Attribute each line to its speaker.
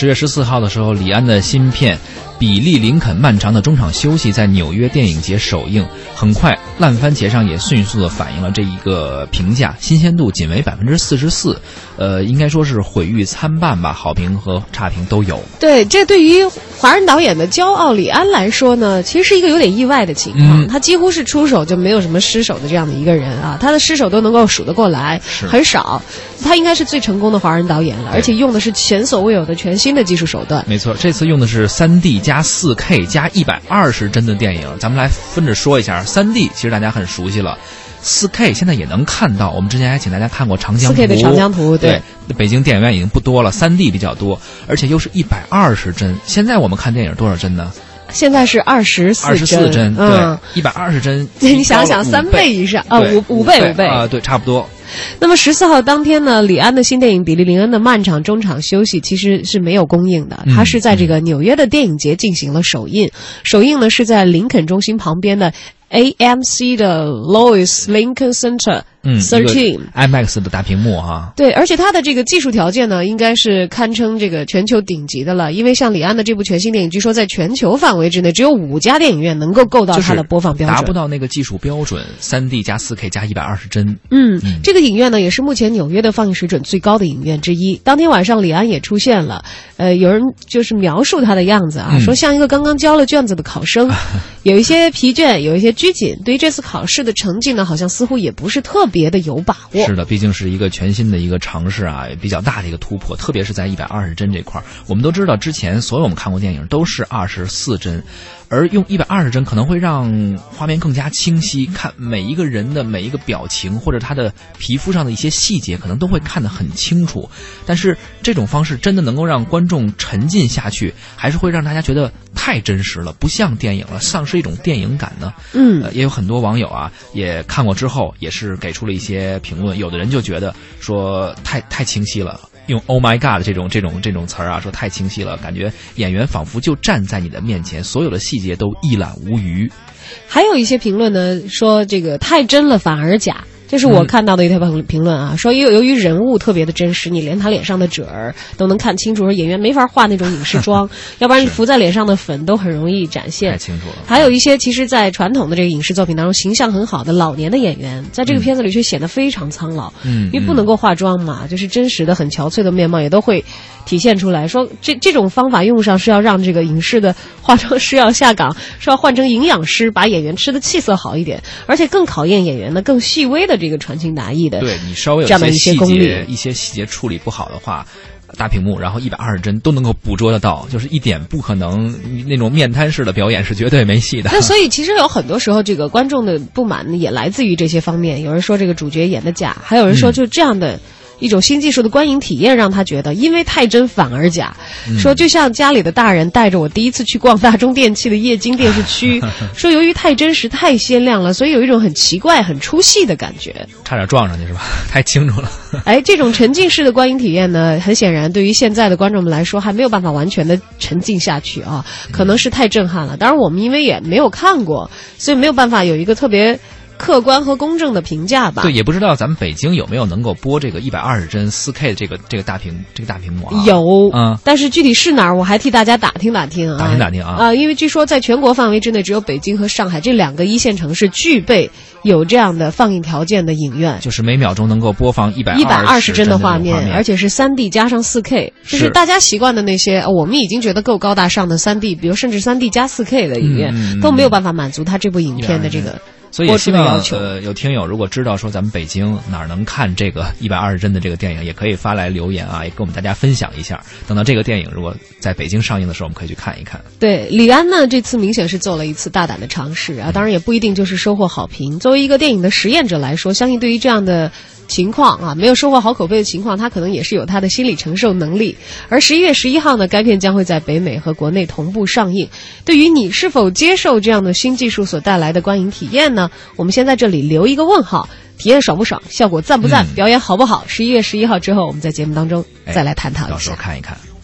Speaker 1: 十月十四号的时候，李安的新片《比利林肯漫长的中场休息》在纽约电影节首映，很快烂番茄上也迅速的反映了这一个评价，新鲜度仅为百分之四十四，呃，应该说是毁誉参半吧，好评和差评都有。
Speaker 2: 对，这对于华人导演的骄傲李安来说呢，其实是一个有点意外的情况。
Speaker 1: 嗯
Speaker 2: 他几乎是出手就没有什么失手的这样的一个人啊，他的失手都能够数得过来，
Speaker 1: 是
Speaker 2: 很少。他应该是最成功的华人导演了，而且用的是前所未有的全新的技术手段。
Speaker 1: 没错，这次用的是三 D 加四 K 加一百二十帧的电影，咱们来分着说一下。三 D 其实大家很熟悉了。四 K 现在也能看到，我们之前还请大家看过《长江图》。
Speaker 2: 4K 的长江图
Speaker 1: 对
Speaker 2: 对
Speaker 1: 北京电影院已经不多了，三 D 比较多，而且又是一百二十帧。现在我们看电影多少帧呢？
Speaker 2: 现在是二十四
Speaker 1: 二十四帧，对
Speaker 2: 嗯，，
Speaker 1: 一百二十帧。
Speaker 2: 你想想，三倍以上啊，
Speaker 1: 对
Speaker 2: 五五倍
Speaker 1: 倍
Speaker 2: 五倍
Speaker 1: 啊，对，差不多。
Speaker 2: 那么十四号当天呢，李安的新电影《比利林恩的漫长中场休息》其实是没有公映的，
Speaker 1: 嗯
Speaker 2: 它是在这个纽约的电影节进行了首映。首映呢是在林肯中心旁边的 AMC 的 Lois Lincoln Center
Speaker 1: 嗯
Speaker 2: Thirteen。
Speaker 1: IMAX 的大屏幕哈。
Speaker 2: 对，而且它的这个技术条件呢，应该是堪称这个全球顶级的了。因为像李安的这部全新电影，据说在全球范围之内，只有五家电影院能够够到它的播放标准。
Speaker 1: 达不到那个技术标准，三 D 加四 K 加一百二十帧。
Speaker 2: 嗯，这个影院呢，也是目前纽约的放映水准最高的影院之一。当天晚上，李安也出现了，呃，有人就是描述他的样子啊，
Speaker 1: 嗯
Speaker 2: 说像一个刚刚交了卷子的考生，有一些疲倦，有一些拘谨，对于这次考试的成绩呢，好像似乎也不是特别的有把握。
Speaker 1: 是的，毕竟是一个全新的一个尝试啊，也比较大的一个突破，特别是在一百二十帧这块儿。我们都知道，之前所有我们看过电影都是二十四帧，而用一百二十帧可能会让画面更加清晰，看每一个人的每一个表情或者他的皮肤上的一些细节，可能都会看得很清楚。但是这种方式真的能够让观众沉浸下去，还是会让大家觉得太真实了，不像电影了，丧失一种电影感呢？
Speaker 2: 嗯
Speaker 1: 呃，也有很多网友啊，也看过之后，也是给出了一些评论。有的人就觉得说太太清晰了，用 “Oh my God” 这种这种这种词儿啊，说太清晰了，感觉演员仿佛就站在你的面前，所有的细节都一览无余。
Speaker 2: 还有一些评论呢，说这个太真了反而假。这是我看到的一条评评论啊，说由由于人物特别的真实，你连他脸上的褶儿都能看清楚，说演员没法画那种影视妆，要不然
Speaker 1: 是
Speaker 2: 浮在脸上的粉都很容易展现
Speaker 1: 太。清楚了。
Speaker 2: 还有一些其实，在传统的这个影视作品当中，形象很好的老年的演员，在这个片子里却显得非常苍老，
Speaker 1: 嗯
Speaker 2: 因为不能够化妆嘛，就是真实的很憔悴的面貌也都会体现出来。说这这种方法用上是要让这个影视的化妆师要下岗，是要换成营养师，把演员吃的气色好一点，而且更考验演员的更细微的这个传情达意的。
Speaker 1: 对你稍微有
Speaker 2: 一
Speaker 1: 些细节、一些细节处理不好的话。大屏幕，然后一百二十帧都能够捕捉得到，就是一点不可能那种面瘫式的表演是绝对没戏的。
Speaker 2: 那所以其实有很多时候，这个观众的不满也来自于这些方面。有人说这个主角演的假，还有人说就这样的。一种新技术的观影体验让他觉得，因为太真反而假。说就像家里的大人带着我第一次去逛大中电器的液晶电视区，说由于太真实、太鲜亮了，所以有一种很奇怪、很出戏的感觉。
Speaker 1: 差点撞上去是吧？太清楚了。
Speaker 2: 哎，这种沉浸式的观影体验呢，很显然对于现在的观众们来说，还没有办法完全的沉浸下去啊，可能是太震撼了。当然，我们因为也没有看过，所以没有办法有一个特别客观和公正的评价吧。
Speaker 1: 对，也不知道咱们北京有没有能够播这个一百二十帧四 K 的这个这个大屏这个大屏幕啊？
Speaker 2: 有，
Speaker 1: 嗯
Speaker 2: 但是具体是哪儿，我还替大家打听打听啊。
Speaker 1: 打听打听啊
Speaker 2: 啊、因为据说在全国范围之内，只有北京和上海这两个一线城市具备有这样的放映条件的影院。
Speaker 1: 就是每秒钟能够播放一百
Speaker 2: 一百二十帧的
Speaker 1: 画
Speaker 2: 画面，而且是三 D 加上四 K，就是
Speaker 1: 是
Speaker 2: 大家习惯的那些，呃我们已经觉得够高大上的三 D，比如甚至三 D 加四 K 的影院、都没有办法满足他这部影片的这个
Speaker 1: 所以也希望。呃有听友如果知道说咱们北京哪儿能看这个一百二十帧的这个电影，也可以发来留言啊，也跟我们大家分享一下。等到这个电影如果在北京上映的时候，我们可以去看一看。
Speaker 2: 对，李安呢这次明显是做了一次大胆的尝试啊，当然也不一定就是收获好评。作为一个电影的实验者来说，相信对于这样的。情况啊，没有收获好口碑的情况，他可能也是有他的心理承受能力。而十一月十一号呢，该片将会在北美和国内同步上映。对于你是否接受这样的新技术所带来的观影体验呢？我们先在这里留一个问号：体验爽不爽？效果赞不赞？
Speaker 1: 嗯
Speaker 2: 表演好不好？十一月十一号之后，我们在节目当中
Speaker 1: 哎
Speaker 2: 再来探讨一下
Speaker 1: 到时候。看一看。